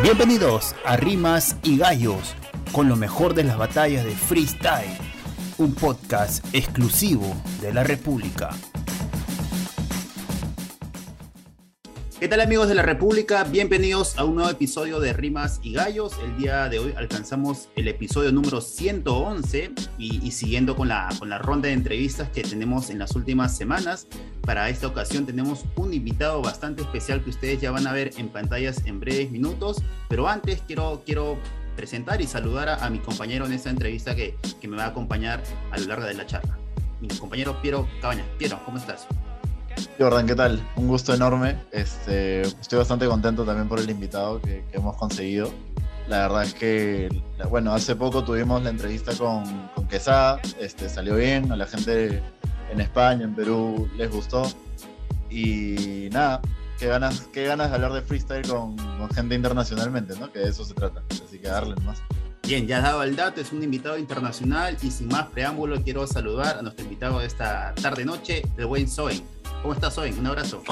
Bienvenidos a Rimas y Gallos, con lo mejor de las batallas de freestyle, un podcast exclusivo de la República. ¿Qué tal amigos de la República? Bienvenidos a un nuevo episodio de Rimas y Gallos. El día de hoy alcanzamos el episodio número 111 y, y, siguiendo con la, con la ronda de entrevistas que tenemos en las últimas semanas. Para esta ocasión tenemos un invitado bastante especial que ustedes ya van a ver en pantallas en breves minutos. Pero antes quiero, quiero presentar y saludar a, a mi compañero en esta entrevista que, que me va a acompañar a lo largo de la charla. Mi compañero Piero Cabañas. Piero, ¿cómo estás? Jordan, ¿qué tal? Un gusto enorme. Este, estoy bastante contento también por el invitado que, hemos conseguido. La verdad es que, bueno, hace poco tuvimos la entrevista con, con Quesada, este, salió bien, a la gente en España, en Perú, les gustó. Y nada, qué ganas, qué ganas de hablar de freestyle con, con gente internacionalmente, ¿no? Que de eso se trata. Así que darle más. Bien, ya dado el dato, es un invitado internacional y sin más preámbulo quiero saludar a nuestro invitado de esta tarde-noche, el buen Soen. ¿Cómo estás hoy? Un abrazo.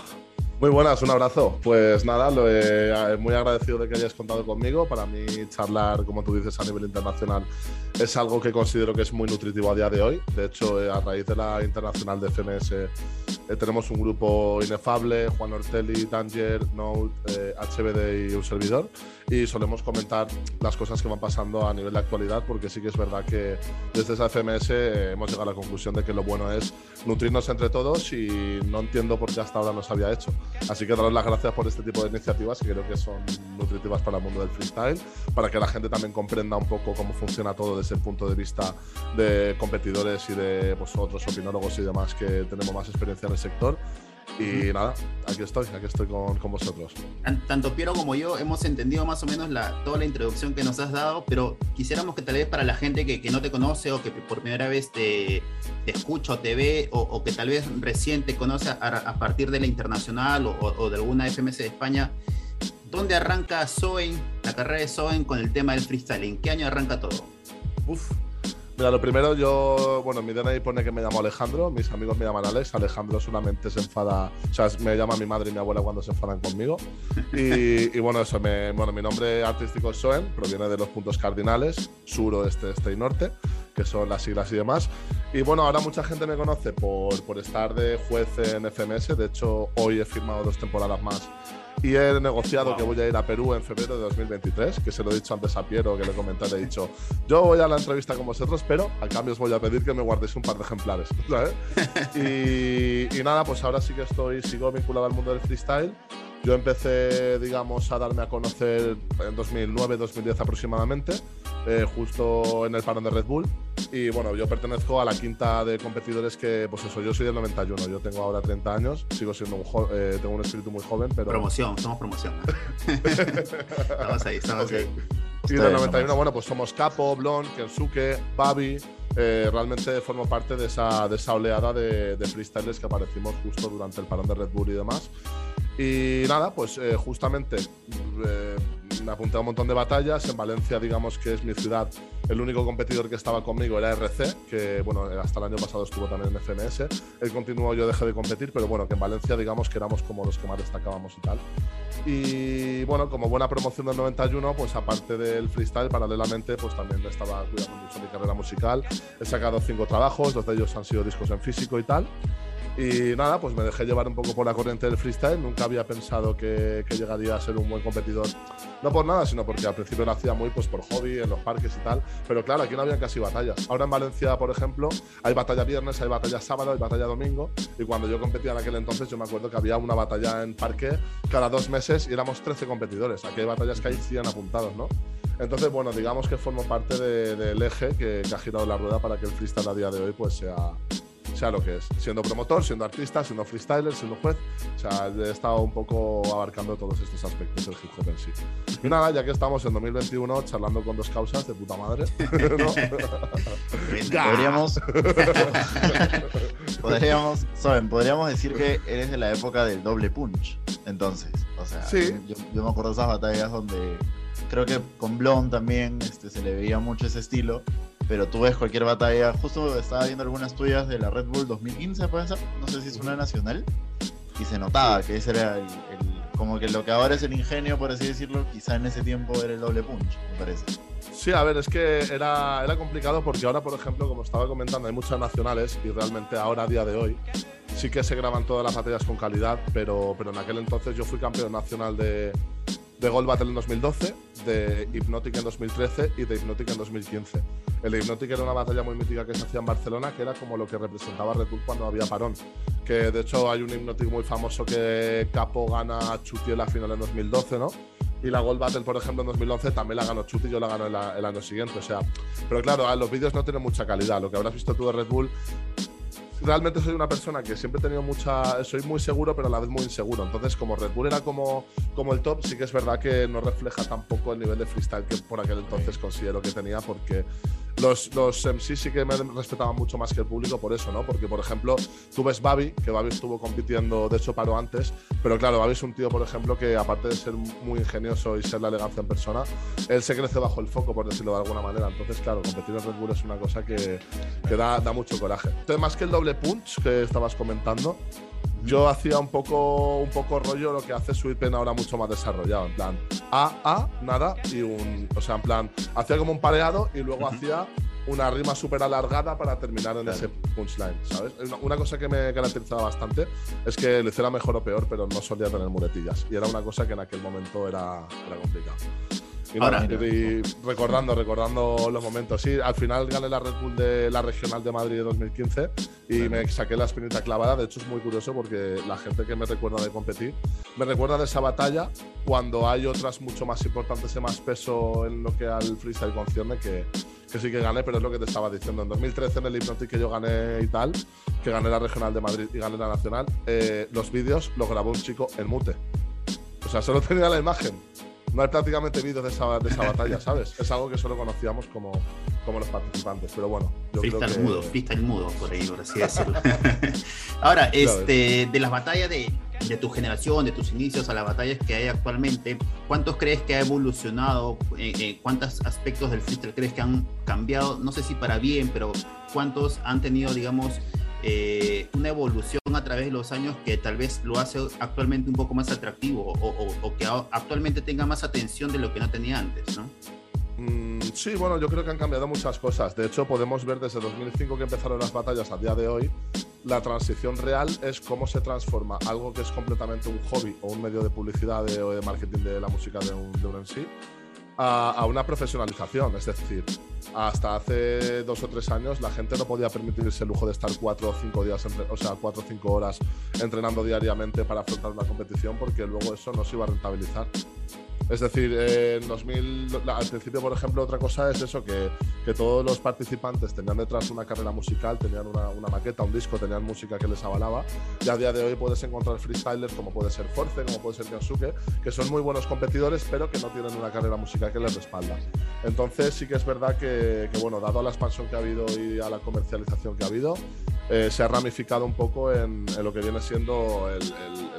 Muy buenas, un abrazo. Pues nada, lo he, muy agradecido de que hayas contado conmigo. Para mí charlar, como tú dices, a nivel internacional es algo que considero que es muy nutritivo a día de hoy. De hecho, eh, a raíz de la internacional de FMS eh, tenemos un grupo inefable, Juan Ortelli, Danger, Note, eh, HBD y un servidor. Y solemos comentar las cosas que van pasando a nivel de actualidad, porque sí que es verdad que desde esa FMS eh, hemos llegado a la conclusión de que lo bueno es nutrirnos entre todos y no entiendo por qué hasta ahora no se había hecho. Así que daros las gracias por este tipo de iniciativas que creo que son nutritivas para el mundo del freestyle, para que la gente también comprenda un poco cómo funciona todo desde el punto de vista de competidores y de vosotros, opinólogos y demás, que tenemos más experiencia en el sector. Y nada, aquí estoy, aquí estoy con, con, vosotros. Tanto Piero como yo hemos entendido más o menos la, toda la introducción que nos has dado, pero quisiéramos que tal vez para la gente que, que no te conoce o que por primera vez te, te escucha o te ve o, o, que tal vez recién te conoce a, a partir de la internacional o, o, de alguna FMS de España, ¿dónde arranca Soen, la carrera de Soen con el tema del freestyle? ¿En qué año arranca todo? Uf, Mira, lo primero, yo, bueno, mi DNI pone que me llamo Alejandro, mis amigos me llaman Alex, Alejandro solamente se enfada, o sea, me llama mi madre y mi abuela cuando se enfadan conmigo. Y, y bueno, eso, me, bueno, mi nombre artístico es Soen, proviene de los puntos cardinales, sur, oeste, este y norte, que son las siglas y demás. Y bueno, ahora mucha gente me conoce por, por estar de juez en FMS, de hecho, hoy he firmado dos temporadas más y he negociado wow. que voy a ir a Perú en febrero de 2023, que se lo he dicho antes a Piero, que le comenté, le he dicho, yo voy a la entrevista con vosotros, pero a cambio os voy a pedir que me guardéis un par de ejemplares, ¿sabes? y, y, nada, pues ahora sí que estoy, sigo vinculado al mundo del freestyle. Yo empecé, digamos, a darme a conocer en 2009, 2010 aproximadamente, eh, justo en el parón de Red Bull. Y bueno, yo pertenezco a la quinta de competidores que, pues eso, yo soy del 91, yo tengo ahora 30 años, sigo siendo un eh, tengo un espíritu muy joven, pero... Promoción, somos promoción. estamos ahí, estamos okay. ahí. Y del 91, bueno, pues somos Capo, Blon, Kensuke, Babi. Eh, realmente formo parte de esa, de esa oleada de, de freestylers que aparecimos justo durante el parón de Red Bull y demás. Y nada, pues eh, justamente eh, me apunté a un montón de batallas. En Valencia, digamos que es mi ciudad, el único competidor que estaba conmigo era RC, que bueno, hasta el año pasado estuvo también en FMS. Él continuó, yo dejé de competir, pero bueno, que en Valencia, digamos que éramos como los que más destacábamos y tal. Y bueno, como buena promoción del 91, pues aparte del freestyle, paralelamente, pues también estaba cuidando mucho mi carrera musical. He sacado cinco trabajos, dos de ellos han sido discos en físico y tal. Y nada, pues me dejé llevar un poco por la corriente del freestyle. Nunca había pensado que, que, llegaría a ser un buen competidor. No por nada, sino porque al principio lo hacía muy pues, por hobby, en los parques y tal. Pero claro, aquí no había casi batallas. Ahora en Valencia, por ejemplo, hay batalla viernes, hay batalla sábado, hay batalla domingo. Y cuando yo competía en aquel entonces, yo me acuerdo que había una batalla en parque cada dos meses y éramos 13 competidores. Aquí hay batallas que hay 100 apuntados, ¿no? Entonces, bueno, digamos que formo parte del de, de eje que, que, ha girado la rueda para que el freestyle a día de hoy pues sea, sea lo que es, siendo promotor, siendo artista, siendo freestyler, siendo juez. O sea, he estado un poco abarcando todos estos aspectos del hip hop en sí. Y nada, ya que estamos en 2021 charlando con dos causas de puta madre, podríamos, podríamos, ¿saben? podríamos decir que eres de la época del doble punch, entonces. O sea, sí. yo, yo me acuerdo de esas batallas donde creo que con Blond también este, se le veía mucho ese estilo pero tú ves cualquier batalla. Justo estaba viendo algunas tuyas de la Red Bull 2015, puede ser, no sé si es una nacional, y se notaba que ese era el, el como que lo que ahora es el ingenio, por así decirlo, quizá en ese tiempo era el doble punch, me parece. Sí, a ver, es que era, era complicado porque ahora, por ejemplo, como estaba comentando, hay muchas nacionales y realmente ahora, a día de hoy, sí que se graban todas las batallas con calidad, pero, pero en aquel entonces yo fui campeón nacional de, de Gold Battle en 2012, de Hypnotic en 2013 y de Hypnotic en 2015. El de Hypnotic era una batalla muy mítica que se hacía en Barcelona, que era como lo que representaba Red Bull cuando había parón. Que de hecho hay un Hypnotic muy famoso que Capo gana a Chuti en la final en 2012, ¿no? Y la Gold Battle, por ejemplo, en 2011 también la ganó Chuti y yo la ganó el, año siguiente. O sea, pero claro, los vídeos no tienen mucha calidad. Lo que habrás visto tú de Red Bull realmente soy una persona que siempre he tenido mucha. Soy muy seguro, pero a la vez muy inseguro. Entonces, como Red Bull era como, como el top, sí que es verdad que no refleja tampoco el nivel de freestyle que por aquel entonces considero que tenía, porque los, los MC sí que me respetaban mucho más que el público por eso, ¿no? Porque, por ejemplo, tú ves Babi, que Babi estuvo compitiendo, de hecho paró antes, pero claro, Babi es un tío, por ejemplo, que aparte de ser muy ingenioso y ser la elegancia en persona, él se crece bajo el foco, por decirlo de alguna manera. Entonces, claro, competir en Red Bull es una cosa que, que da, da mucho coraje. Entonces, más que el doble punch que estabas comentando, yo hacía un poco, un poco rollo lo que hace Sweetpen ahora mucho más desarrollado, en plan A, A, nada y un. O sea, en plan, hacía como un pareado y luego hacía una rima súper alargada para terminar en ese punchline, ¿sabes? Una, cosa que me caracterizaba bastante es que lo hiciera mejor o peor, pero no solía tener muletillas. Y era una cosa que en aquel momento era, era complicado. Y, recordando, recordando los momentos. Sí, al final gané la Red Bull de la Regional de Madrid de 2015 y me saqué la espinita clavada. De hecho, es muy curioso porque la gente que me recuerda de competir me recuerda de esa batalla cuando hay otras mucho más importantes y más peso en lo que al freestyle concierne que, que sí que gané, pero es lo que te estaba diciendo. En 2013 en el Hypnotic que yo gané y tal, que gané la Regional de Madrid y gané la Nacional, eh, los vídeos los grabó un chico en mute. O sea, solo tenía la imagen no hay prácticamente vídeos de esa, de esa batalla, ¿sabes? Es algo que solo conocíamos como, como los participantes, pero bueno. Yo creo que... mudo, freestyle mudo, por ahí, por así decirlo. Ahora, este, de las batallas de, de, tu generación, de tus inicios a las batallas que hay actualmente, ¿cuántos crees que ha evolucionado? Eh, eh, ¿Cuántos aspectos del freestyle crees que han cambiado? No sé si para bien, pero ¿cuántos han tenido, digamos, eh, una evolución a través de los años que tal vez lo hace actualmente un poco más atractivo o, que actualmente tenga más atención de lo que no tenía antes, ¿no? Mm, sí, bueno, yo creo que han cambiado muchas cosas. De hecho, podemos ver desde 2005 que empezaron las batallas a día de hoy, la transición real es cómo se transforma algo que es completamente un hobby o un medio de publicidad o de marketing de la música de un, de un MC a, una profesionalización. Es decir, hasta hace dos o tres años la gente no podía permitirse el lujo de estar cuatro o cinco días, o sea, cuatro o cinco horas entrenando diariamente para afrontar una competición porque luego eso no se iba a rentabilizar. Es decir, en 2000, al principio, por ejemplo, otra cosa es eso, que, que todos los participantes tenían detrás una carrera musical, tenían una, una, maqueta, un disco, tenían música que les avalaba. Y a día de hoy puedes encontrar freestylers como puede ser Force, como puede ser Kensuke, que son muy buenos competidores, pero que no tienen una carrera musical que les respalda. Entonces sí que es verdad que, que bueno, dado a la expansión que ha habido y a la comercialización que ha habido, eh, se ha ramificado un poco en, lo que viene siendo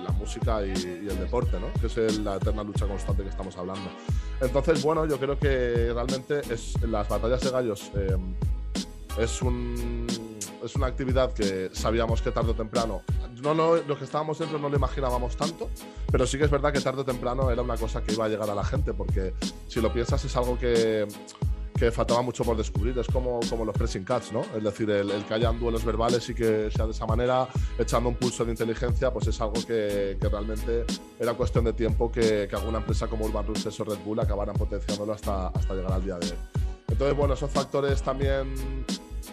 la música y, el deporte, ¿no? que es la eterna lucha constante que estamos hablando. Entonces, bueno, yo creo que realmente es, las batallas de gallos eh, es, un, es una actividad que sabíamos que tarde o temprano, no, no, los que estábamos dentro no lo imaginábamos tanto, pero sí que es verdad que tarde o temprano era una cosa que iba a llegar a la gente, porque si lo piensas es algo que que faltaba mucho por descubrir. Es como, como los pressing cats, ¿no? Es decir, el, que hayan duelos verbales y que sea de esa manera, echando un pulso de inteligencia, pues es algo que, que realmente era cuestión de tiempo que, que, alguna empresa como Urban Roosters o Red Bull acabaran potenciándolo hasta, hasta llegar al día de hoy. Entonces, bueno, esos factores también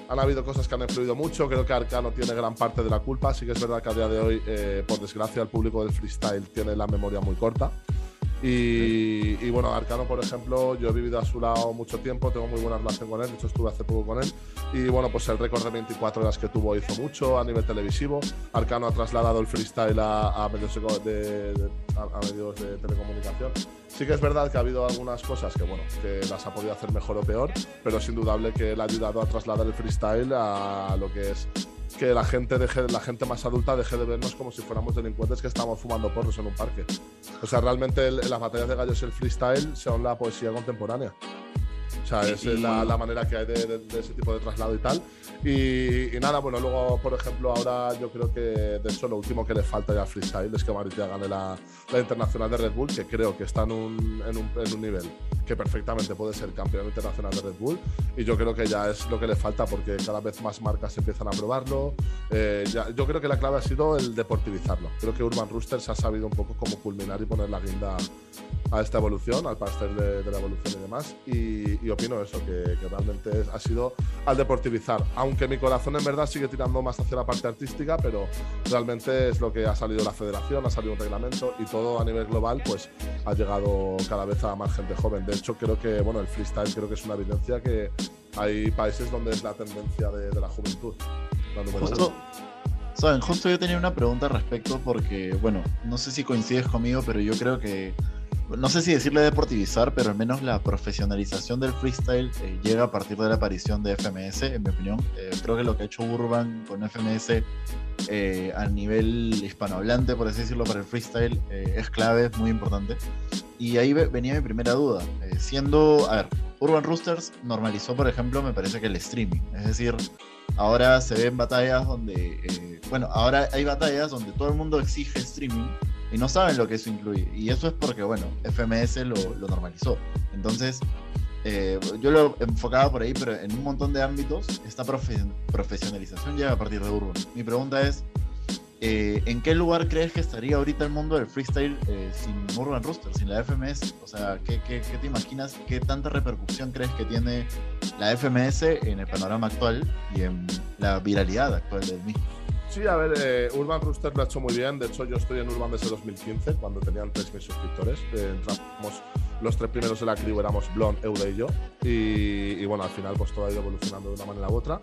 han habido cosas que han influido mucho. Creo que Arcano tiene gran parte de la culpa. Sí que es verdad que a día de hoy, eh, por desgracia, el público del freestyle tiene la memoria muy corta. Y, bueno, Arcano, por ejemplo, yo he vivido a su lado mucho tiempo, tengo muy buena relación con él, de hecho estuve hace poco con él. Y bueno, pues el récord de 24 horas que tuvo hizo mucho a nivel televisivo. Arcano ha trasladado el freestyle a, medios, de, a, medios de telecomunicación. Sí que es verdad que ha habido algunas cosas que, bueno, que las ha podido hacer mejor o peor, pero es indudable que él ha ayudado a trasladar el freestyle a lo que es que la gente deje, la gente más adulta deje de vernos como si fuéramos delincuentes que estamos fumando porros en un parque. O sea, realmente las batallas de gallos y el freestyle son la poesía contemporánea. O sea, esa es la, manera que hay de, ese tipo de traslado y tal. Y, nada, bueno, luego, por ejemplo, ahora yo creo que, de hecho, lo último que le falta ya al freestyle es que Maritia gane la, internacional de Red Bull, que creo que está en un, en un, en un nivel que perfectamente puede ser campeón internacional de Red Bull. Y yo creo que ya es lo que le falta porque cada vez más marcas empiezan a probarlo. Eh, yo creo que la clave ha sido el deportivizarlo. Creo que Urban Roosters ha sabido un poco cómo culminar y poner la guinda a esta evolución, al pastel de, la evolución y demás. Y, opino eso, que, realmente ha sido al deportivizar. Aunque mi corazón en verdad sigue tirando más hacia la parte artística, pero realmente es lo que ha salido la federación, ha salido un reglamento y todo a nivel global pues ha llegado cada vez a más gente joven. De hecho, creo que bueno, el freestyle creo que es una evidencia que hay países donde es la tendencia de, la juventud. justo, Saben, justo yo tenía una pregunta al respecto porque, bueno, no sé si coincides conmigo, pero yo creo que no sé si decirle deportivizar, pero al menos la profesionalización del freestyle eh, llega a partir de la aparición de FMS, en mi opinión. Eh, creo que lo que ha hecho Urban con FMS eh, a nivel hispanohablante, por así decirlo, para el freestyle es clave, es muy importante. Y ahí venía mi primera duda. siendo, a ver, Urban Roosters normalizó, por ejemplo, me parece que el streaming. Es decir, ahora se ven batallas donde, bueno, ahora hay batallas donde todo el mundo exige streaming y no saben lo que eso incluye. Y eso es porque, bueno, FMS lo, normalizó. Entonces, eh, yo lo enfocaba por ahí, pero en un montón de ámbitos, esta profesionalización llega a partir de Urban. Mi pregunta es, eh, ¿en qué lugar crees que estaría ahorita el mundo del freestyle eh, sin Urban Rooster, sin la FMS? O sea, ¿qué, ¿qué, qué, te imaginas? ¿Qué tanta repercusión crees que tiene la FMS en el panorama actual y en la viralidad actual del mismo? Sí, a ver, eh, Urban Rooster lo ha hecho muy bien. De hecho, yo estoy en Urban desde 2015, cuando tenían 3.000 suscriptores. Eh, entramos los tres primeros de la crew, éramos Blon, Eude y yo. Y, bueno, al final pues todo ha ido evolucionando de una manera u otra.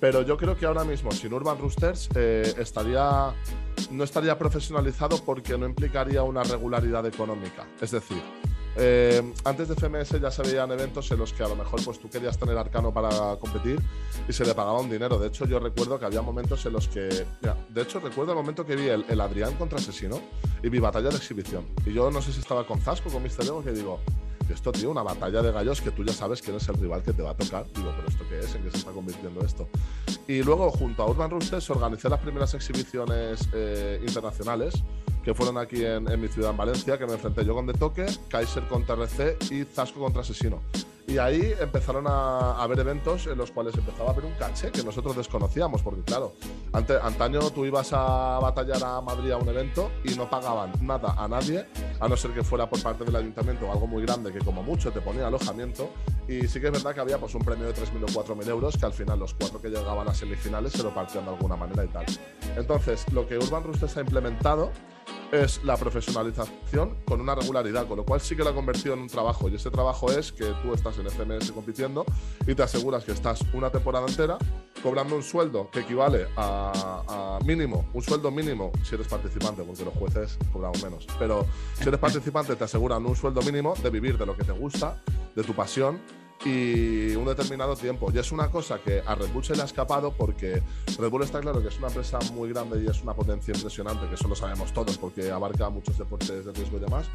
Pero yo creo que ahora mismo, sin Urban Roosters, eh, estaría, no estaría profesionalizado porque no implicaría una regularidad económica. Es decir, eh, antes de FMS ya se veían eventos en los que a lo mejor pues tú querías tener arcano para competir y se le pagaba un dinero. De hecho, yo recuerdo que había momentos en los que. de hecho, recuerdo el momento que vi el, Adrián contra Asesino y vi batalla de exhibición. Y yo no sé si estaba con Zasco, con Mr. Ego, que digo, esto, tío, una batalla de gallos que tú ya sabes quién es el rival que te va a tocar. Digo, pero ¿esto qué es? ¿En qué se está convirtiendo esto? Y luego, junto a Urban Roosters, organizé las primeras exhibiciones eh, internacionales que fueron aquí en, mi ciudad, en Valencia, que me enfrenté yo con De Toque, Kaiser contra RC y Zasco contra Asesino. Y ahí empezaron a, haber eventos en los cuales empezaba a haber un caché que nosotros desconocíamos, porque claro, ante, antaño tú ibas a batallar a Madrid a un evento y no pagaban nada a nadie, a no ser que fuera por parte del ayuntamiento o algo muy grande que como mucho te ponía alojamiento. Y sí que es verdad que había pues un premio de 3.000 o 4.000 euros que al final los cuatro que llegaban a semifinales se lo partían de alguna manera y tal. Entonces, lo que Urban Roosters ha implementado es la profesionalización con una regularidad, con lo cual sí que la ha convertido en un trabajo. Y ese trabajo es que tú estás en FMS compitiendo y te aseguras que estás una temporada entera cobrando un sueldo que equivale a, mínimo, un sueldo mínimo si eres participante, porque los jueces cobramos menos. Pero si eres participante te aseguran un sueldo mínimo de vivir de lo que te gusta, de tu pasión y un determinado tiempo. Y es una cosa que a Red Bull se le ha escapado porque Red Bull está claro que es una empresa muy grande y es una potencia impresionante, que eso lo sabemos todos porque abarca muchos deportes de riesgo y demás,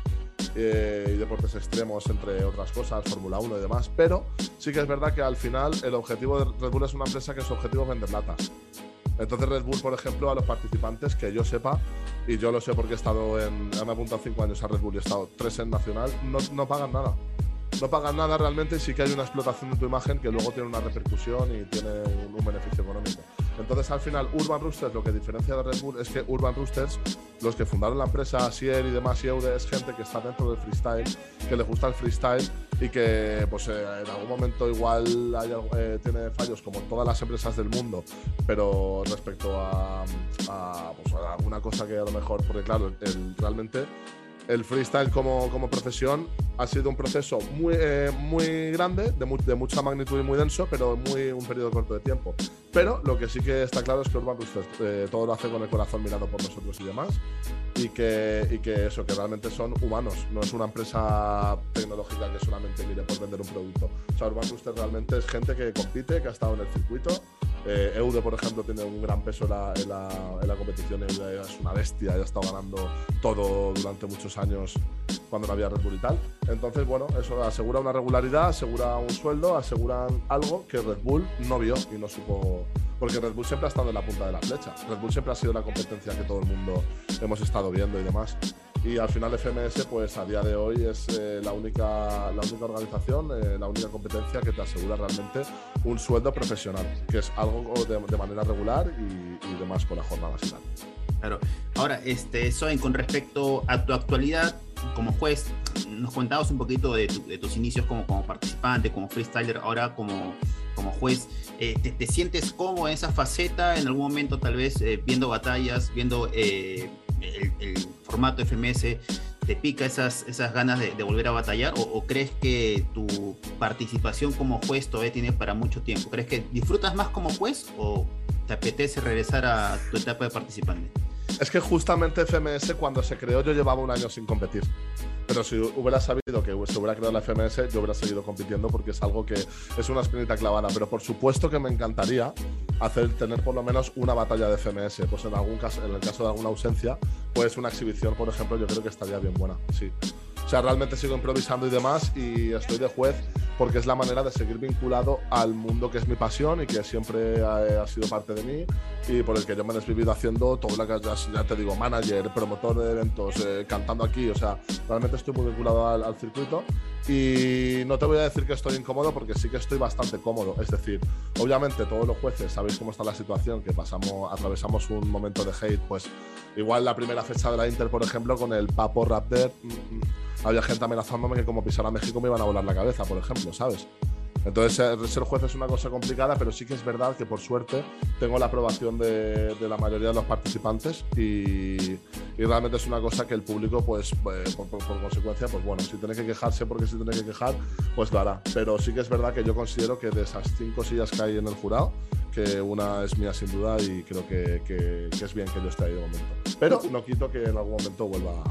eh, y deportes extremos, entre otras cosas, Fórmula 1 y demás. Pero sí que es verdad que al final el objetivo de Red Bull es una empresa que su objetivo es vender latas. Entonces Red Bull, por ejemplo, a los participantes, que yo sepa, y yo lo sé porque he estado en, me he apuntado cinco años a Red Bull y he estado tres en Nacional, no, no pagan nada no pagan nada realmente, sí que hay una explotación de tu imagen que luego tiene una repercusión y tiene un, beneficio económico. Entonces, al final, Urban Roosters, lo que diferencia de Red Bull es que Urban Roosters, los que fundaron la empresa, Sier y demás, Yeude, es gente que está dentro del freestyle, que le gusta el freestyle y que pues eh, en algún momento igual eh, tiene fallos como todas las empresas del mundo, pero respecto a, pues, alguna cosa que a lo mejor, porque claro, realmente el freestyle como, como, profesión ha sido un proceso muy, eh, muy grande, de, de, mucha magnitud y muy denso, pero muy un periodo corto de tiempo. Pero lo que sí que está claro es que Urban Roosters eh, todo lo hace con el corazón mirado por nosotros y demás, y que, y que eso, que realmente son humanos, no es una empresa tecnológica que solamente mire por vender un producto. O sea, Urban Roosters realmente es gente que compite, que ha estado en el circuito Eh, Eude, por ejemplo, tiene un gran peso en la, competición. Eude es una bestia, ya estado ganando todo durante muchos años cuando no había Red Bull y tal. Entonces, bueno, eso asegura una regularidad, asegura un sueldo, aseguran algo que Red Bull no vio y no supo. Porque Red Bull siempre ha estado en la punta de la flecha. Red Bull siempre ha sido la competencia que todo el mundo hemos estado viendo y demás. Y al final FMS, pues a día de hoy es eh, la, única, la única organización, eh, la única competencia que te asegura realmente un sueldo profesional, que es algo de, manera regular y, demás con la jornada final. Claro. Ahora, este, Soen, con respecto a tu actualidad como juez, nos contabas un poquito de, tus inicios como, como participante, como freestyler, ahora como, como juez. Eh, te, sientes cómodo en esa faceta? En algún momento, tal vez, viendo batallas, viendo el, formato FMS te pica esas, esas ganas de, volver a batallar o, crees que tu participación como juez todavía tiene para mucho tiempo? ¿Crees que disfrutas más como juez o te apetece regresar a tu etapa de participante? Es que justamente FMS cuando se creó yo llevaba un año sin competir. Pero si hubiera sabido que se hubiera creado la FMS, yo hubiera seguido compitiendo porque es algo que es una espinita clavada. Pero por supuesto que me encantaría hacer, tener por lo menos una batalla de FMS. Pues en algún caso, en el caso de alguna ausencia, pues una exhibición, por ejemplo, yo creo que estaría bien buena. Sí. O sea, realmente sigo improvisando y demás y estoy de juez porque es la manera de seguir vinculado al mundo que es mi pasión y que siempre ha, sido parte de mí y por el que yo me he desvivido haciendo todo lo que ya, te digo, manager, promotor de eventos, eh, cantando aquí, o sea, realmente estoy muy vinculado al, circuito y no te voy a decir que estoy incómodo porque sí que estoy bastante cómodo, es decir, obviamente todos los jueces sabéis cómo está la situación, que pasamos, atravesamos un momento de hate, pues igual la primera fecha de la Inter, por ejemplo, con el Papo Raptor, mm, mm, había gente amenazándome que como pisara México me iban a volar la cabeza, por ejemplo, ¿sabes? Entonces, ser juez es una cosa complicada, pero sí que es verdad que por suerte tengo la aprobación de, la mayoría de los participantes y, realmente es una cosa que el público, pues, pues por, consecuencia, pues bueno, si tiene que quejarse porque si tiene que quejar, pues lo hará. Pero sí que es verdad que yo considero que de esas cinco sillas que hay en el jurado, que una es mía sin duda y creo que, que es bien que yo esté ahí de momento. Pero no quito que en algún momento vuelva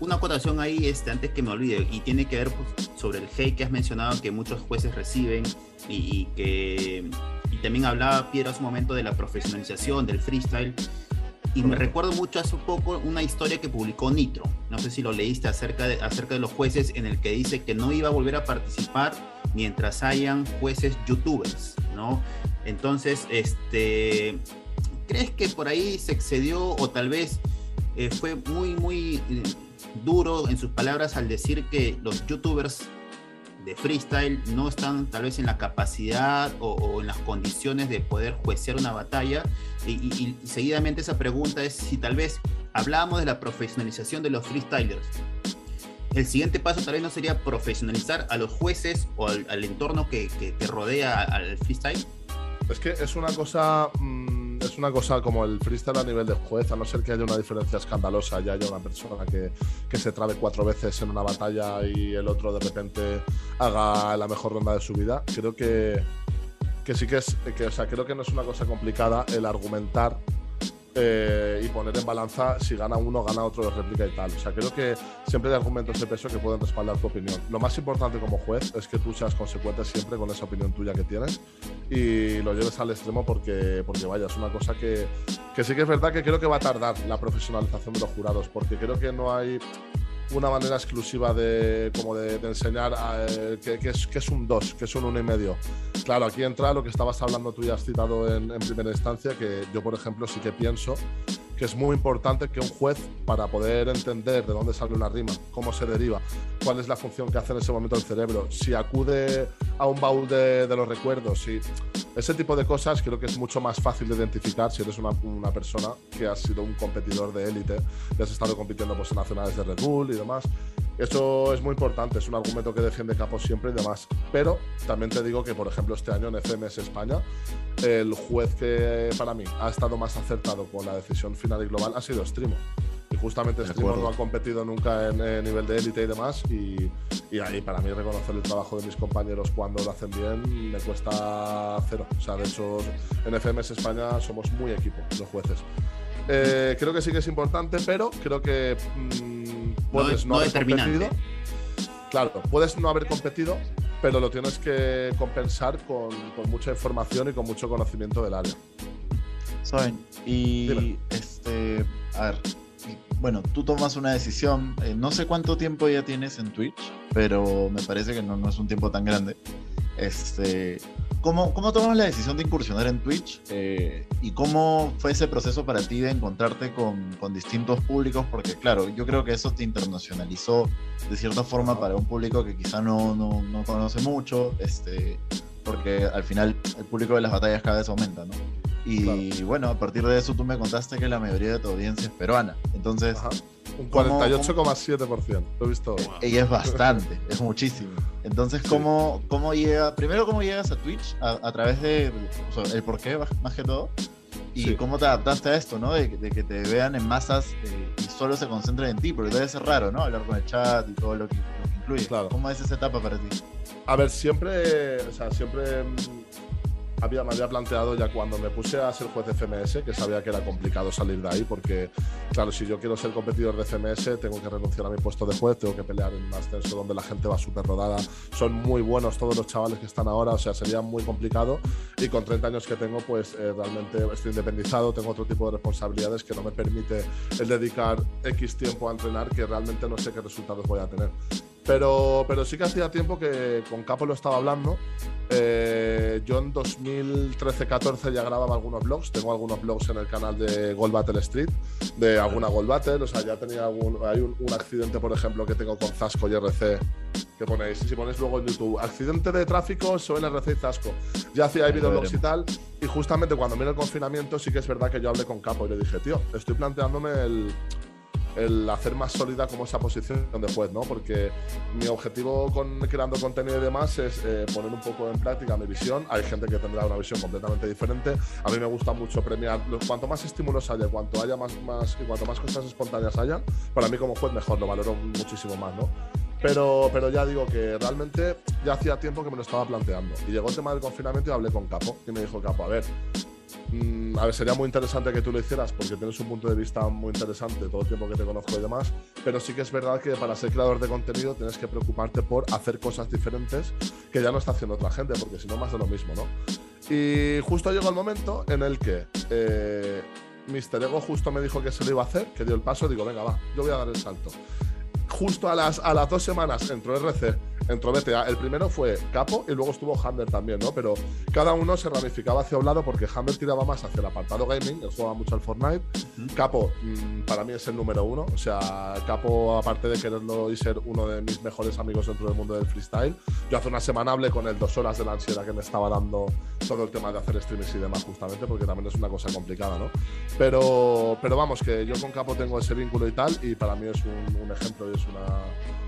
una acotación ahí, este, antes que me olvide, y tiene que ver pues, sobre el hate que has mencionado que muchos jueces reciben y, que y también hablaba Piero hace un momento de la profesionalización del freestyle. Y me recuerdo mucho hace poco una historia que publicó Nitro, no sé si lo leíste acerca de, acerca de los jueces, en el que dice que no iba a volver a participar mientras hayan jueces youtubers, ¿no? Entonces, este, ¿crees que por ahí se excedió o tal vez eh, fue muy, muy duro en sus palabras al decir que los youtubers de freestyle no están tal vez en la capacidad o, en las condiciones de poder juecear una batalla. Y, seguidamente esa pregunta es si tal vez hablábamos de la profesionalización de los freestylers. El siguiente paso tal vez no sería profesionalizar a los jueces o al, entorno que, rodea al freestyle. Es que es una cosa... Es una cosa como el freestyle a nivel de juez, a no ser que haya una diferencia escandalosa y haya una persona que, que, se trabe cuatro veces en una batalla y el otro de repente haga la mejor ronda de su vida. Creo que, que sí que es, que, o sea, creo que no es una cosa complicada el argumentar eh, y poner en balanza si gana uno, gana otro, de réplica y tal. O sea, creo que siempre hay argumentos de peso que pueden respaldar tu opinión. Lo más importante como juez es que tú seas consecuente siempre con esa opinión tuya que tienes y lo lleves al extremo porque, porque vaya, es una cosa que, que sí que es verdad que creo que va a tardar la profesionalización de los jurados, porque creo que no hay una manera exclusiva de, como de, enseñar eh, que, es, que es un 2, que es un 1,5. y medio. Claro, aquí entra lo que estabas hablando tú y has citado en primera instancia, que yo, por ejemplo, sí que pienso que es muy importante que un juez, para poder entender de dónde sale una rima, cómo se deriva, cuál es la función que hace en ese momento el cerebro, si acude a un baúl de, los recuerdos, si ese tipo de cosas creo que es mucho más fácil de identificar si eres una, persona que has sido un competidor de élite, que has estado compitiendo pues, en nacionales de Red Bull y demás. Eso es muy importante, es un argumento que defiende Capos siempre y demás. Pero también te digo que, por ejemplo, este año en FMS España, el juez que para mí ha estado más acertado con la decisión final y global ha sido Strimo. Y justamente Strimo no ha competido nunca en, nivel de élite y demás. Y, y, ahí para mí reconocer el trabajo de mis compañeros cuando lo hacen bien me cuesta cero. O sea, de hecho, en FMS España somos muy equipo los jueces. Eh, creo que sí que es importante, pero creo que mm, puedes no, haber competido. Claro, puedes no haber competido, pero lo tienes que compensar con, con mucha información y con mucho conocimiento del área. Soy, y este, a ver, bueno, tú tomas una decisión, eh, no sé cuánto tiempo ya tienes en Twitch, pero me parece que no, no es un tiempo tan grande. Este, ¿cómo, ¿Cómo tomas la decisión de incursionar en Twitch? Eh, ¿Y cómo fue ese proceso para ti de encontrarte con, con, distintos públicos? Porque claro, yo creo que eso te internacionalizó de cierta forma para un público que quizá no, no, no conoce mucho, este, porque al final el público de las batallas cada vez aumenta, ¿no? Y bueno, a partir de eso tú me contaste que la mayoría de tu audiencia es peruana. Entonces, un 48,7%. Lo he visto. Y es bastante, es muchísimo. Entonces, ¿cómo, ¿cómo llega? Primero, ¿cómo llegas a Twitch? A, través de el por qué, más que todo. Y cómo te adaptaste a esto, ¿no? De, que te vean en masas eh, y solo se concentren en ti, porque debe ser raro, ¿no? Hablar con el chat y todo lo que, lo que incluye. Claro. ¿Cómo es esa etapa para ti? A ver, siempre, o sea, siempre mm, había, me había planteado ya cuando me puse a ser juez de FMS, que sabía que era complicado salir de ahí, porque, claro, si yo quiero ser competidor de FMS, tengo que renunciar a mi puesto de juez, tengo que pelear en un ascenso donde la gente va súper rodada. Son muy buenos todos los chavales que están ahora, o sea, sería muy complicado. Y con 30 años que tengo, pues eh, realmente estoy independizado, tengo otro tipo de responsabilidades que no me permite el dedicar X tiempo a entrenar, que realmente no sé qué resultados voy a tener. Pero, pero sí que hacía tiempo que con Capo lo estaba hablando. Eh, yo en 2013-14 ya grababa algunos vlogs. Tengo algunos vlogs en el canal de Gold Battle Street, de alguna Gold Battle. O sea, ya tenía algún, hay un, accidente, por ejemplo, que tengo con Zasco y RC. Que ponéis, si ponéis luego en YouTube, accidente de tráfico, en RC y Zasco. Ya hacía videoblogs y tal. Y justamente cuando vino el confinamiento, sí que es verdad que yo hablé con Capo y le dije, tío, estoy planteándome el el hacer más sólida como esa posición de juez, ¿no? Porque mi objetivo con creando contenido y demás es eh, poner un poco en práctica mi visión. Hay gente que tendrá una visión completamente diferente. A mí me gusta mucho premiar. Cuanto más estímulos haya, cuanto haya más, más y cuanto más cosas espontáneas hayan, para mí como juez mejor, lo valoro muchísimo más, ¿no? Pero, pero ya digo que realmente ya hacía tiempo que me lo estaba planteando. Y llegó el tema del confinamiento y hablé con Capo. Y me dijo, Capo, a ver, Mm, a ver, sería muy interesante que tú lo hicieras porque tienes un punto de vista muy interesante todo el tiempo que te conozco y demás, pero sí que es verdad que para ser creador de contenido tienes que preocuparte por hacer cosas diferentes que ya no está haciendo otra gente, porque si no, más de lo mismo, ¿no? Y justo llegó el momento en el que eh, Mr. Ego justo me dijo que se lo iba a hacer, que dio el paso, digo, venga, va, yo voy a dar el salto. Justo a las, a las dos semanas entró RC entró BTA. El primero fue Capo y luego estuvo Hammer también, ¿no? Pero cada uno se ramificaba hacia un lado porque Hammer tiraba más hacia el apartado gaming, él jugaba mucho al Fortnite. Capo, mm, para mí es el número uno. O sea, Capo, aparte de quererlo y ser uno de mis mejores amigos dentro del mundo del freestyle, yo hace una semana hablé con él dos horas de la ansiedad que me estaba dando todo el tema de hacer streams y demás, justamente, porque también es una cosa complicada, ¿no? Pero, pero vamos, que yo con Capo tengo ese vínculo y tal, y para mí es un, un ejemplo y es una,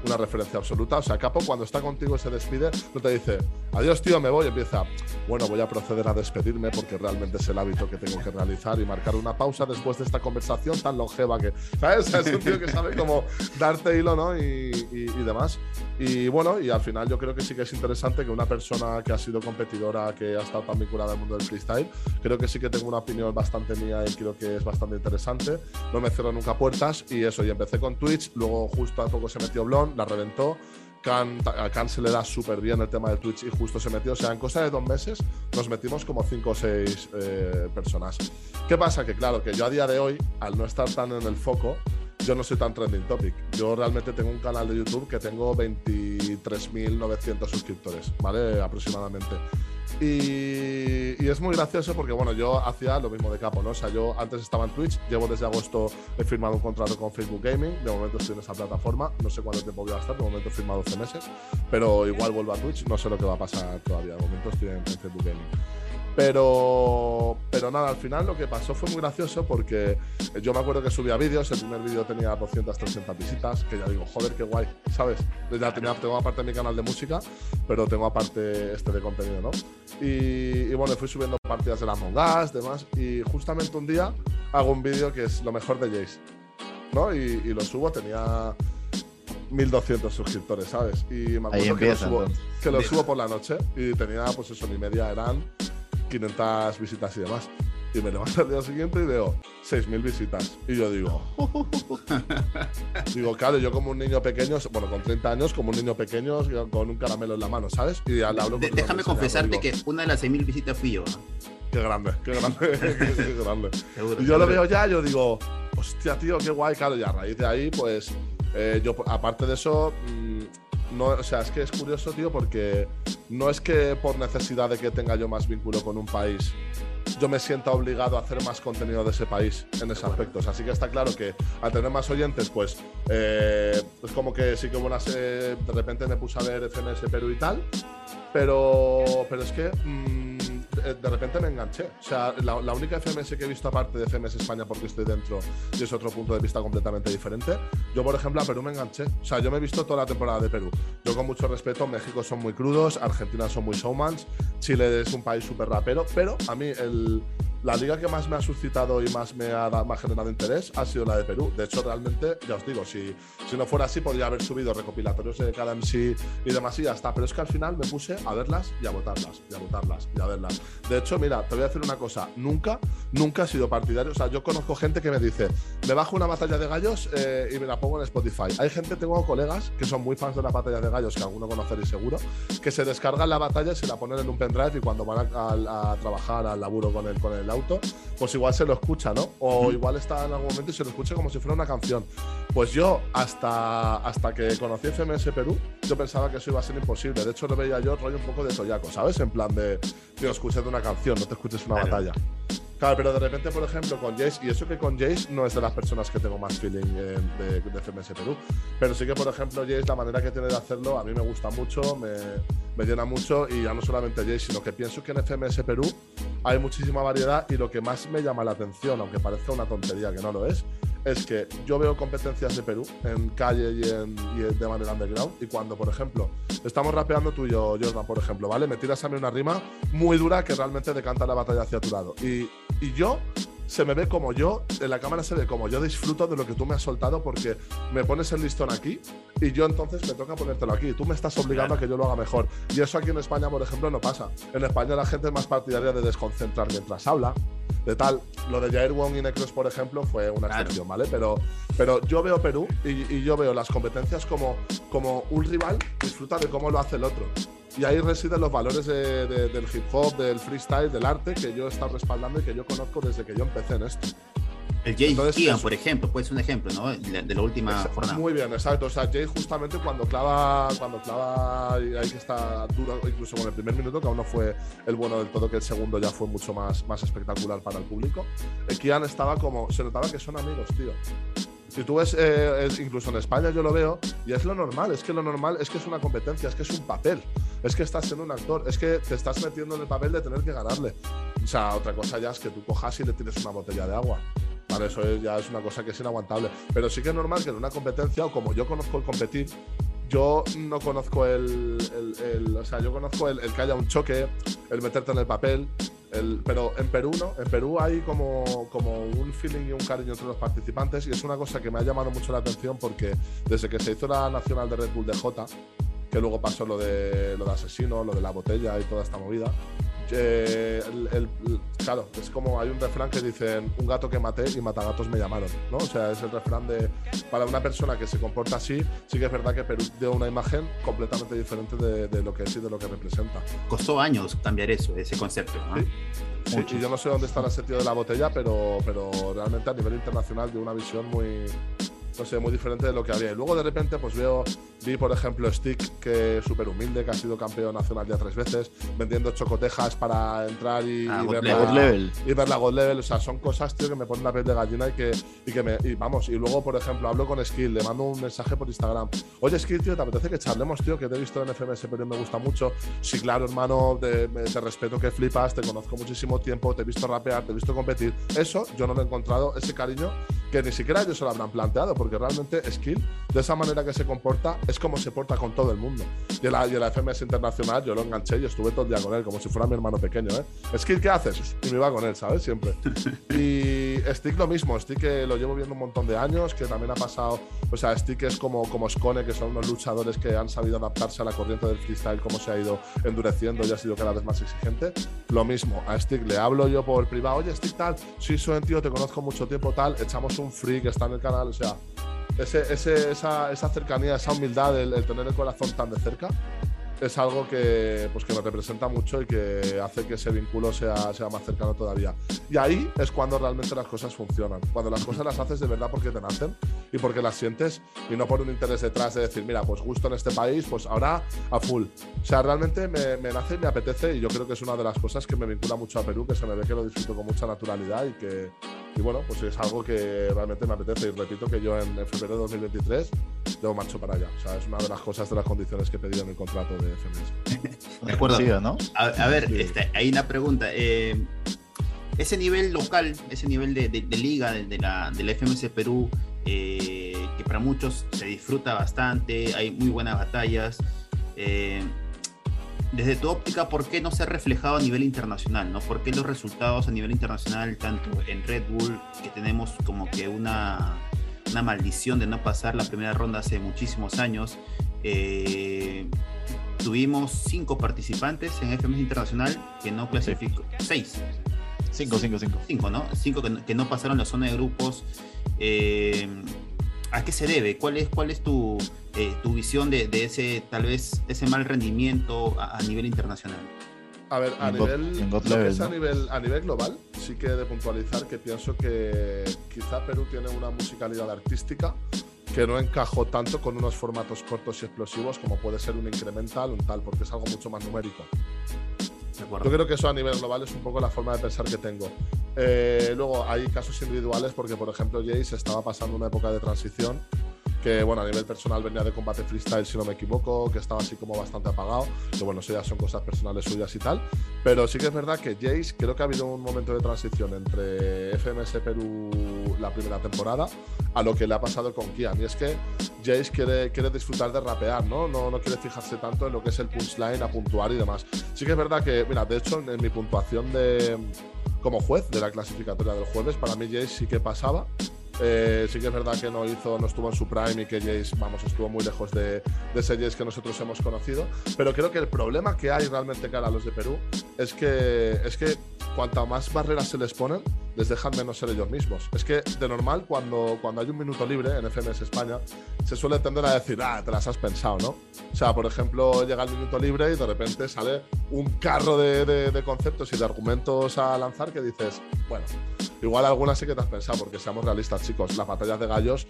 una referencia absoluta. O sea, Capo, cuando está contigo y se despide, no te dice, adiós tío, me voy, empieza, bueno, voy a proceder a despedirme porque realmente es el hábito que tengo que realizar y marcar una pausa después de esta conversación tan longeva que, ¿sabes? Es un tío que sabe cómo darte hilo, ¿no? Y, y, demás. Y bueno, y al final yo creo que sí que es interesante que una persona que ha sido competidora, que ha estado tan vinculada al mundo del freestyle, creo que sí que tengo una opinión bastante mía y creo que es bastante interesante. No me cierro nunca puertas y eso, y empecé con Twitch, luego justo a poco se metió Blon, la reventó a Khan se le da súper bien el tema de Twitch y justo se metió. O sea, en cosa de dos meses nos metimos como cinco o seis eh, personas. ¿Qué pasa? Que claro, que yo a día de hoy, al no estar tan en el foco, yo no soy tan trending topic. Yo realmente tengo un canal de YouTube que tengo 23.900 suscriptores, ¿vale? Aproximadamente. Y, es muy gracioso porque, bueno, yo hacía lo mismo de capo, ¿no? O sea, yo antes estaba en Twitch, llevo desde agosto, he firmado un contrato con Facebook Gaming, de momento estoy en esa plataforma, no sé cuánto tiempo voy a estar, de momento he firmado 12 meses, pero igual vuelvo a Twitch, no sé lo que va a pasar todavía, de momento estoy en Facebook Gaming. Pero, pero nada, al final lo que pasó fue muy gracioso porque yo me acuerdo que subía vídeos, el primer vídeo tenía 200, 300 visitas, que ya digo, joder, qué guay, ¿sabes? Ya tenía, tengo aparte mi canal de música, pero tengo aparte este de contenido, ¿no? Y, bueno, fui subiendo partidas de la Among Us, demás, y justamente un día hago un vídeo que es lo mejor de Jace, ¿no? Y, lo subo, tenía 1200 suscriptores, ¿sabes? Y me acuerdo que, lo subo, que lo subo por la noche y tenía, pues eso, mi media eran 500 visitas y demás. Y me levanto al día siguiente y veo 6.000 visitas. Y yo digo, digo, claro, yo como un niño pequeño, bueno, con 30 años, como un niño pequeño con un caramelo en la mano, ¿sabes? Y al hablo Déjame confesarte que una de las 6.000 visitas fui yo. Qué grande, qué grande, qué grande. y yo lo veo ya, yo digo, hostia, tío, qué guay, claro, y a raíz de ahí, pues, eh, yo, aparte de eso, mm, no, o sea, es que es curioso, tío, porque no es que por necesidad de que tenga yo más vínculo con un país, yo me sienta obligado a hacer más contenido de ese país en ese aspecto. Así que está claro que al tener más oyentes, pues eh, es como que sí que buenas, de repente me puse a ver FMS Perú y tal, pero, pero es que... Mm, eh, de repente me enganché. O sea, la, única FMS que he visto aparte de FMS España porque estoy dentro y es otro punto de vista completamente diferente, yo por ejemplo a Perú me enganché. O sea, yo me he visto toda la temporada de Perú. Yo con mucho respeto, México son muy crudos, Argentina son muy showmans, Chile es un país súper rapero, pero a mí el, la liga que más me ha suscitado y más me ha, más generado interés ha sido la de Perú. De hecho, realmente, ya os digo, si, si no fuera así, podría haber subido recopilatorios de cada MC y demás y ya está. Pero es que al final me puse a verlas y a votarlas, y a votarlas, y a verlas. De hecho, mira, te voy a decir una cosa. Nunca, nunca he sido partidario. O sea, yo conozco gente que me dice, me bajo una batalla de gallos eh, y me la pongo en Spotify. Hay gente, tengo colegas que son muy fans de la batalla de gallos, que alguno conoceréis seguro, que se descargan la batalla y se la ponen en un pendrive y cuando van a, trabajar al laburo con el, con el pues igual se lo escucha, ¿no? O igual está en algún momento y se lo escucha como si fuera una canción. Pues yo, hasta, hasta que conocí FMS Perú, yo pensaba que eso iba a ser imposible. De hecho, lo veía yo rollo un poco de toyaco, ¿sabes? En plan de, tío, escuches de una canción, no te escuches una batalla. Claro, pero de repente, por ejemplo, con Jace, y eso que con Jace no es de las personas que tengo más feeling de, de, FMS Perú, pero sí que, por ejemplo, Jace, la manera que tiene de hacerlo, a mí me gusta mucho, me, me llena mucho, y ya no solamente Jace, sino que pienso que en FMS Perú hay muchísima variedad, y lo que más me llama la atención, aunque parezca una tontería que no lo es, es que yo veo competencias de Perú en calle y, en, de manera underground. Y cuando, por ejemplo, estamos rapeando tú y yo, Jordan, por ejemplo, ¿vale? Me tiras a mí una rima muy dura que realmente decanta la batalla hacia tu lado. Y, y yo se me ve como yo, en la cámara se ve como yo disfruto de lo que tú me has soltado porque me pones el listón aquí y yo entonces me toca ponértelo aquí. Tú me estás obligando a que yo lo haga mejor. Y eso aquí en España, por ejemplo, no pasa. En España la gente es más partidaria de desconcentrar mientras habla, de tal. Lo de Jair Wong y Necros, por ejemplo, fue una excepción, ¿vale? Pero, pero yo veo Perú y, yo veo las competencias como, como un rival disfruta de cómo lo hace el otro. Y ahí residen los valores del hip hop, del freestyle, del arte que yo he estado respaldando y que yo conozco desde que yo empecé en esto. El Jay Kian, por ejemplo, puede ser un ejemplo, ¿no? De la última jornada. Muy bien, exacto. O sea, Jay justamente cuando clava, cuando clava, hay que está duro, incluso con el primer minuto, que aún no fue el bueno del todo, que el segundo ya fue mucho más, más espectacular para el público. El Kian estaba como, se notaba que son amigos, tío. Si tú ves, eh, incluso en España yo lo veo, y es lo normal, es que lo normal es que es una competencia, es que es un papel, es que estás siendo un actor, es que te estás metiendo en el papel de tener que ganarle. O sea, otra cosa ya es que tú cojas y le tires una botella de agua. Vale, eso ya es una cosa que es inaguantable. Pero sí que es normal que en una competencia, o como yo conozco el competir, yo no conozco el, o sea, yo conozco el, que haya un choque, el meterte en el papel, pero en Perú no, en Perú hay como, como un feeling y un cariño entre los participantes y es una cosa que me ha llamado mucho la atención porque desde que se hizo la nacional de Red Bull de J, que luego pasó lo de, lo de asesino, lo de la botella y toda esta movida, el, claro, es como hay un refrán que dicen un gato que maté y matagatos me llamaron, ¿no? O sea, es el refrán de para una persona que se comporta así, sí que es verdad que Perú dio una imagen completamente diferente de, lo que es y de lo que representa. Costó años cambiar eso, ese concepto, ¿no? Sí. y yo no sé dónde está el sentido de la botella, pero, pero realmente a nivel internacional dio una visión muy, no sé, muy diferente de lo que había. Y luego de repente, pues veo, vi por ejemplo Stick, que es súper humilde, que ha sido campeón nacional ya tres veces, vendiendo chocotejas para entrar y, ah, ver, la, level. y ver la God Level. O sea, son cosas, tío, que me ponen la piel de gallina y que, y que me. Y vamos, y luego, por ejemplo, hablo con Skill, le mando un mensaje por Instagram. Oye, Skill, tío, ¿te apetece que charlemos, tío? Que te he visto en FMS, pero me gusta mucho. Sí, claro, hermano, te, te respeto que flipas, te conozco muchísimo tiempo, te he visto rapear, te he visto competir. Eso yo no lo he encontrado, ese cariño que ni siquiera ellos se lo habrán planteado porque realmente Skill, de esa manera que se comporta, es como se porta con todo el mundo. Y en la, y la FMS Internacional yo lo enganché y estuve todo el día con él, como si fuera mi hermano pequeño, ¿eh? Skill, ¿qué haces? Y me iba con él, ¿sabes? Siempre. Y Stick lo mismo, Stick que lo llevo viendo un montón de años, que también ha pasado, o sea, Stick es como, como Skone, que son unos luchadores que han sabido adaptarse a la corriente del freestyle, cómo se ha ido endureciendo y ha sido cada vez más exigente. Lo mismo, a Stick le hablo yo por privado, oye, Stick tal, sí, soy un tío, te conozco mucho tiempo tal, echamos un free que está en el canal, o sea, ese, ese, esa, esa, cercanía, esa humildad, el, el tener el corazón tan de cerca, es algo que, pues, que me representa mucho y que hace que ese vínculo sea, sea más cercano todavía. Y ahí es cuando realmente las cosas funcionan. Cuando las cosas las haces de verdad porque te nacen y porque las sientes y no por un interés detrás de decir, mira, pues justo en este país, pues ahora a full. O sea, realmente me, me nace y me apetece y yo creo que es una de las cosas que me vincula mucho a Perú, que se me ve que lo disfruto con mucha naturalidad y que, y bueno, pues es algo que realmente me apetece. Y repito que yo en, en febrero de 2023 debo marcho para allá. O sea, es una de las cosas, de las condiciones que he pedido en el contrato de FMS. de acuerdo. ¿no? A, a ver, sí. este, hay una pregunta. Eh, ese nivel local, ese nivel de, de, de liga de, de, la, de la FMS Perú, eh, que para muchos se disfruta bastante, hay muy buenas batallas. Eh, desde tu óptica, ¿por qué no se ha reflejado a nivel internacional? ¿no? ¿Por qué los resultados a nivel internacional, tanto en Red Bull, que tenemos como que una, una maldición de no pasar la primera ronda hace muchísimos años? Eh, tuvimos cinco participantes en FMS Internacional que no clasificó. Sí. Seis. Cinco, cinco, cinco. Cinco, ¿no? Cinco que, que no pasaron la zona de grupos. Eh, ¿A qué se debe? ¿Cuál es, cuál es tu, eh, tu visión de, de, ese, tal vez, ese mal rendimiento a, a nivel internacional? A ver, a nivel, es a, nivel, a nivel global, sí que he de puntualizar que pienso que quizá Perú tiene una musicalidad artística que no encajó tanto con unos formatos cortos y explosivos como puede ser un incremental, un tal, porque es algo mucho más numérico. Yo creo que eso a nivel global es un poco la forma de pensar que tengo. Eh, luego hay casos individuales porque, por ejemplo, Jace estaba pasando una época de transición que bueno, a nivel personal venía de combate freestyle, si no me equivoco, que estaba así como bastante apagado, que bueno, eso ya son cosas personales suyas y tal, pero sí que es verdad que Jace creo que ha habido un momento de transición entre FMS Perú la primera temporada a lo que le ha pasado con Kian, y es que Jace quiere, quiere disfrutar de rapear, ¿no? ¿no? No quiere fijarse tanto en lo que es el punchline, a puntuar y demás. Sí que es verdad que, mira, de hecho, en, mi puntuación de como juez de la clasificatoria del jueves, para mí Jace sí que pasaba, eh, sí que es verdad que no hizo, no estuvo en su prime y que Jace, vamos, estuvo muy lejos de, de, ese Jace que nosotros hemos conocido. Pero creo que el problema que hay realmente cara a los de Perú es que, es que cuanta más barreras se les ponen, les dejan menos ser ellos mismos. Es que de normal, cuando, cuando hay un minuto libre en FMS España, se suele tender a decir, ah, te las has pensado, ¿no? O sea, por ejemplo, llega el minuto libre y de repente sale un carro de, de, conceptos y de argumentos a lanzar que dices, bueno, igual algunas sí que te has pensado, porque seamos realistas, chicos, las batallas de gallos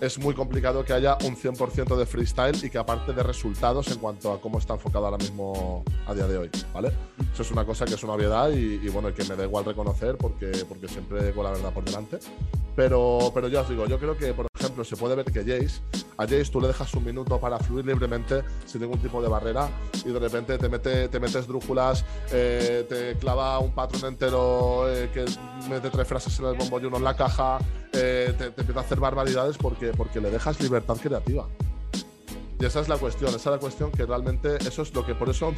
es muy complicado que haya un 100% de freestyle y que aparte de resultados en cuanto a cómo está enfocado ahora mismo a día de hoy, ¿vale? Eso es una cosa que es una obviedad y, y bueno, que me da igual reconocer porque, porque siempre con la verdad por delante. Pero, pero ya os digo, yo creo que, por ejemplo, se puede ver que Jace, a Jace tú le dejas un minuto para fluir libremente sin ningún tipo de barrera y de repente te, mete, te metes drújulas, eh, te clava un patrón entero eh, que mete tres frases en el bombo y uno en la caja, eh, te, te, empieza a hacer barbaridades porque, porque le dejas libertad creativa. Y esa es la cuestión, esa es la cuestión que realmente eso es lo que por eso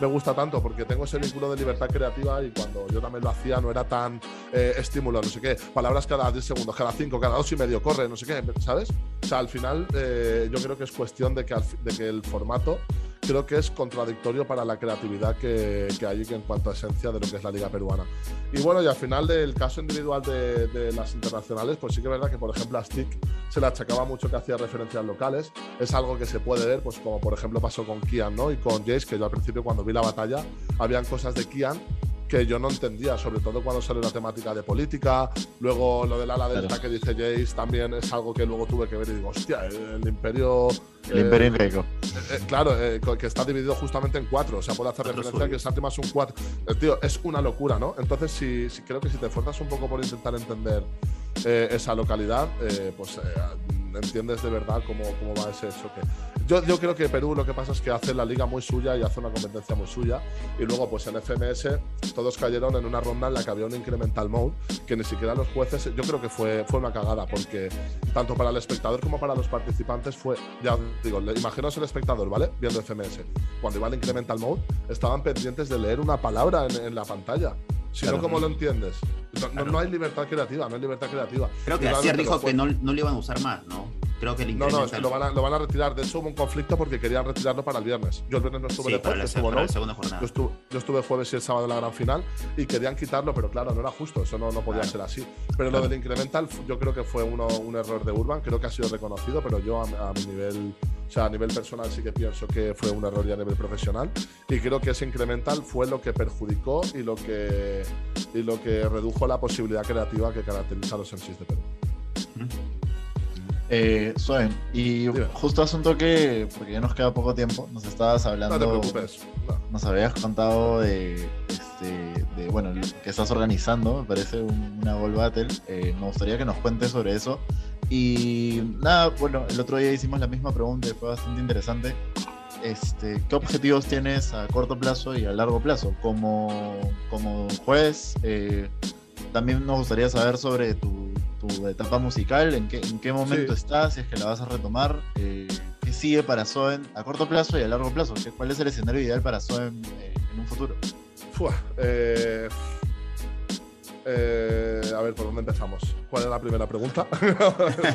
me gusta tanto, porque tengo ese vínculo de libertad creativa y cuando yo también lo hacía no era tan eh, estímulo, no sé qué, palabras cada 10 segundos, cada 5, cada 2 y medio, corre, no sé qué, ¿sabes? O sea, al final eh, yo creo que es cuestión de que, de que el formato creo que es contradictorio para la creatividad que, que, hay en cuanto a esencia de lo que es la liga peruana. Y bueno, y al final del caso individual de, de, las internacionales, pues sí que es verdad que, por ejemplo, a Stick se le achacaba mucho que hacía referencias locales. Es algo que se puede ver, pues como por ejemplo pasó con Kian, ¿no? Y con Jace, que yo al principio cuando vi la batalla, habían cosas de Kian que yo no entendía, sobre todo cuando sale la temática de política. Luego lo del ala delta claro. que dice Jace también es algo que luego tuve que ver y digo, hostia, el imperio. El eh, imperio incaico. Eh, claro, eh, que está dividido justamente en cuatro. O sea, puede hacer referencia a que Santi más un cuatro. tío, es una locura, ¿no? Entonces, si, si, creo que si te esfuerzas un poco por intentar entender esa localidad, pues entiendes de verdad cómo, cómo va ese choque. Yo, yo creo que Perú lo que pasa es que hace la liga muy suya y hace una competencia muy suya. Y luego, pues en FMS, todos cayeron en una ronda en la que había un incremental mode que ni siquiera los jueces, yo creo que fue, fue una cagada, porque tanto para el espectador como para los participantes fue, ya digo, imaginaos el espectador, ¿vale? Viendo FMS. Cuando iba al incremental mode, estaban pendientes de leer una palabra en, en la pantalla. Si no, ¿cómo lo entiendes? No, no, hay libertad creativa, no hay libertad creativa. Creo que así dijo que no, no le iban a usar más, ¿no? Creo que el No, no, lo van, a, lo van a retirar. De hecho, hubo un conflicto porque querían retirarlo para el viernes. Yo el viernes no estuve sí, después, para estuvo la, no. segunda jornada. Yo estuve, yo estuve jueves y el sábado en la gran final y querían quitarlo, pero claro, no era justo, eso no, no podía Claro. ser así. Pero lo del incremental, yo creo que fue uno, un error de Urban, creo que ha sido reconocido, pero yo a, a mi nivel, o sea, a nivel personal sí que pienso que fue un error ya a nivel profesional y creo que ese incremental fue lo que perjudicó y lo que, y lo que redujo la posibilidad creativa que caracteriza a los MCs de Perú. Eh, Suen, y Dime. justo hace un toque, porque ya nos queda poco tiempo, nos estabas hablando, No te preocupes. No. nos habías contado de, este, de, bueno, que estás organizando, me parece un- una Gold Battle. Eh, me gustaría que nos cuentes sobre eso. Y nada, bueno, el otro día hicimos la misma pregunta y fue bastante interesante. Este, ¿Qué objetivos tienes a corto plazo y a largo plazo? Como, como juez, eh, también nos gustaría saber sobre tu, tu etapa musical, en qué, en qué momento Sí. estás, si es que la vas a retomar, eh, qué sigue para Soen a corto plazo y a largo plazo, ¿Qué- cuál es el escenario ideal para Soen eh, en un futuro. Fua, eh, eh, a ver, ¿por dónde empezamos? ¿Cuál es la primera pregunta?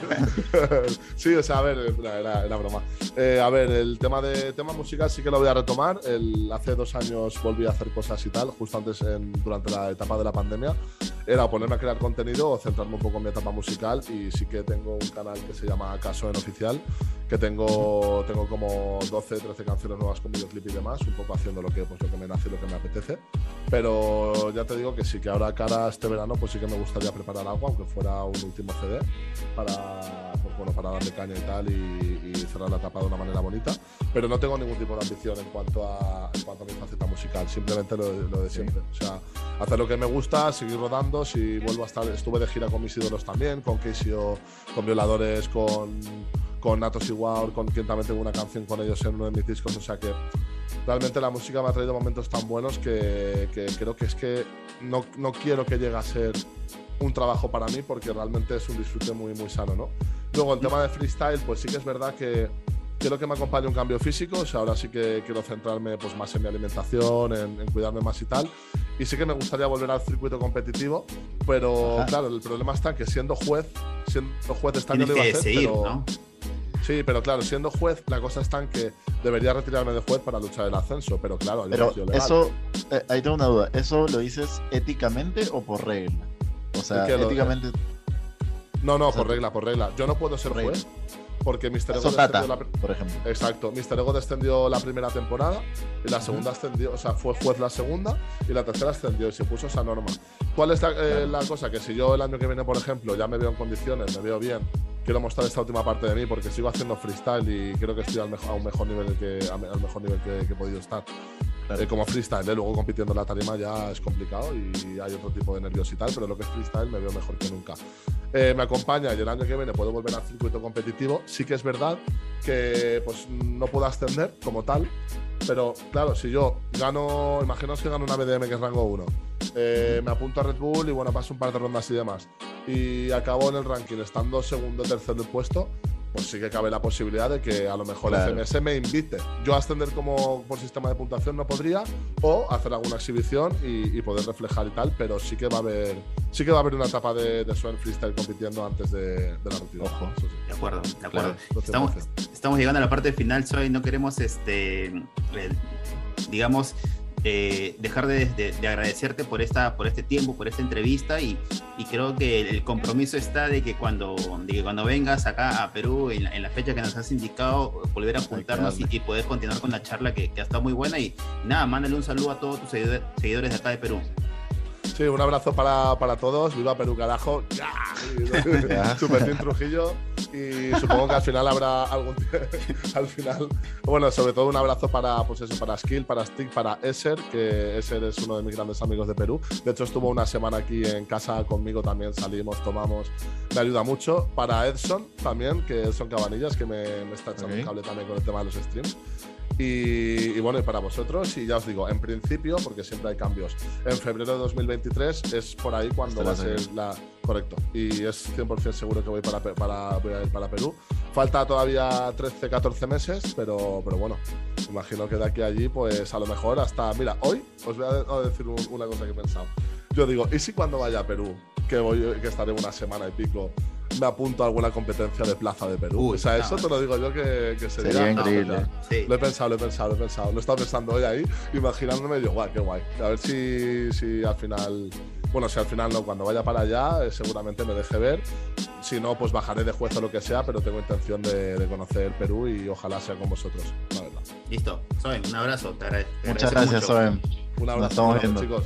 sí, o sea, a ver, era, era- broma. Eh, a ver, el tema de tema musical sí que lo voy a retomar. El, hace dos años volví a hacer cosas y tal, justo antes, en- durante la etapa de la pandemia. Era ponerme a crear contenido o centrarme un poco en mi etapa musical. Y sí que tengo un canal que se llama Caso en Oficial, que tengo, tengo como 12, 13 canciones nuevas con videoclip y demás, un poco haciendo lo que, pues, lo que me nace y lo que me apetece. Pero ya te digo que sí, que ahora cara a este verano, pues sí que me gustaría preparar algo, aunque fuera un último CD, para, pues, bueno, para darle caña y tal y, y cerrar la etapa de una manera bonita. Pero no tengo ningún tipo de ambición en cuanto a, en cuanto a mi faceta musical, simplemente lo, de- lo de siempre. O sea, hacer lo que me gusta, seguir rodando, si vuelvo a estar, estuve de gira con mis ídolos también, con Casey o con Violadores, con, con Natos Wow, con quien también tengo una canción con ellos en uno de mis discos, o sea que realmente la música me ha traído momentos tan buenos que, que creo que es que no, no quiero que llegue a ser un trabajo para mí porque realmente es un disfrute muy, muy sano, ¿no? Luego, el tema de freestyle, pues sí que es verdad que quiero que me acompañe un cambio físico, o sea, ahora sí que quiero centrarme pues, más en mi alimentación, en, en cuidarme más y tal. Y sí que me gustaría volver al circuito competitivo, pero Ajá. claro, el problema está en que siendo juez, siendo juez este año Tienes lo que iba a hacer, decidir, pero- ¿no? Sí, pero claro, siendo juez, la cosa está en que debería retirarme de juez para luchar el ascenso, pero claro, Pero legal. eso, eh, ahí tengo una duda, ¿eso lo dices éticamente o por regla? O sea, ¿Qué lo- éticamente... No, no, o sea, por regla, por regla. Yo no puedo ser regla. juez porque Mr. Ego descendió la por ejemplo. Exacto, Mr. Ego descendió la primera temporada y la segunda ascendió, o sea, fue juez la segunda y la tercera ascendió y se puso esa norma. ¿Cuál es la, eh, la cosa? Que si yo el año que viene, por ejemplo, ya me veo en condiciones, me veo bien, quiero mostrar esta última parte de mí porque sigo haciendo freestyle y creo que estoy al mejor, a un mejor nivel que, al mejor nivel que, que he podido estar. Claro. Eh, como freestyle, ¿eh? luego compitiendo en la tarima ya es complicado y hay otro tipo de nervios y tal, pero lo que es freestyle me veo mejor que nunca. Eh, me acompaña y el año que viene puedo volver al circuito competitivo. Sí que es verdad que pues, no puedo ascender como tal, pero claro, si yo gano, imaginaos que gano una BDM que es rango 1, eh, me apunto a Red Bull y bueno, paso un par de rondas y demás, y acabo en el ranking estando segundo o tercero puesto, pues sí que cabe la posibilidad de que a lo mejor Claro. FMS me invite. Yo a ascender como por sistema de puntuación no podría, o hacer alguna exhibición y, y poder reflejar y tal, pero sí que va a haber, sí que va a haber una etapa de, de Freestyle compitiendo antes de, de la retirada. Ojo. Sí. De acuerdo, de acuerdo. Claro, Estamos, 100%. estamos llegando a la parte final, Soy, no queremos, este, digamos, eh, dejar de, de- de agradecerte por, esta, por este tiempo, por esta entrevista y, y creo que el compromiso está de que cuando, de que cuando vengas acá a Perú en la, en la fecha que nos has indicado, volver a juntarnos y, y poder continuar con la charla que, que ha estado muy buena y nada, mándale un saludo a todos tus seguidores, seguidores de acá de Perú. Sí, un abrazo para, para todos. Viva Perú, carajo. Ya. Super Team Trujillo. Y supongo que al final habrá algún al final, bueno, sobre todo un abrazo para pues eso, para Skill, para Stick, para Esser, que Esser es uno de mis grandes amigos de Perú. De hecho, estuvo una semana aquí en casa conmigo también, salimos, tomamos, me ayuda mucho. Para Edson también, que Edson Cabanillas, que me, está echando un cable también con el tema de los streams. Y, bueno, y para vosotros, y ya os digo, en principio, porque siempre hay cambios, en febrero de 2023 es por ahí cuando va a ser la. Correcto. Y es 100% seguro que voy para, para, voy a ir para Perú. Falta todavía 13, 14 meses, pero, pero bueno, imagino que de aquí a allí, pues a lo mejor hasta. Mira, hoy os voy a decir una cosa que he pensado. Yo digo, ¿y si cuando vaya a Perú, que, voy, que estaré una semana y pico, me apunto a alguna competencia de plaza de Perú. o sea, eso te lo digo yo que, sería, increíble. Lo he pensado, lo he pensado, lo he pensado. Lo he estado pensando hoy ahí, imaginándome yo, guay, qué guay. A ver si, si al final. Bueno, si al final no, cuando vaya para allá, eh, seguramente me deje ver. Si no, pues bajaré de juez o lo que sea, pero tengo intención de, conocer Perú y ojalá sea con vosotros, la verdad. Listo. Soen, un abrazo. Te Muchas gracias, Soen. Un abrazo, chicos.